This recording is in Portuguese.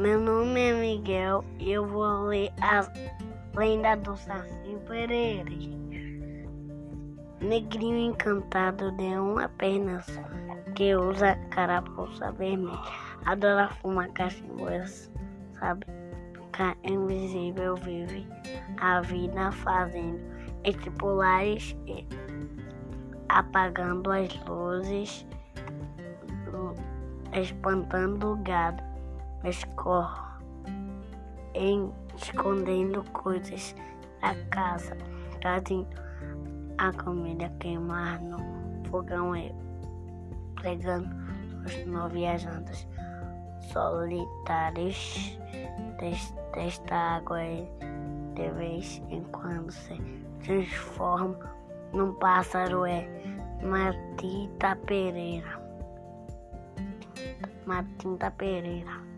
Meu nome é Miguel e eu vou ler a lenda do Saci Perere. Negrinho encantado de uma perna só, que usa carapuça vermelha, adora fumar cachimbas, sabe? Ficar invisível, vive a vida fazendo estipulares e apagando as luzes, espantando o gado escondendo coisas da casa, trazendo a comida queimar no fogão e pregando os não viajantes solitários desta água e de vez em quando se transforma num pássaro é Matita Pereira. Matinta Pereira.